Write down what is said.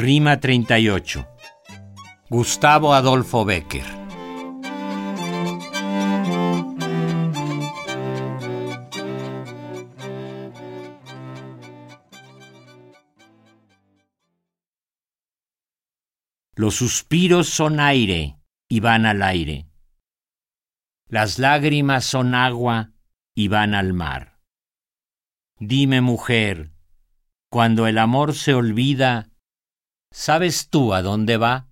Rima 38. Gustavo Adolfo Becker. Los suspiros son aire y van al aire. Las lágrimas son agua y van al mar. Dime, mujer, cuando el amor se olvida, ¿Sabes tú a dónde va?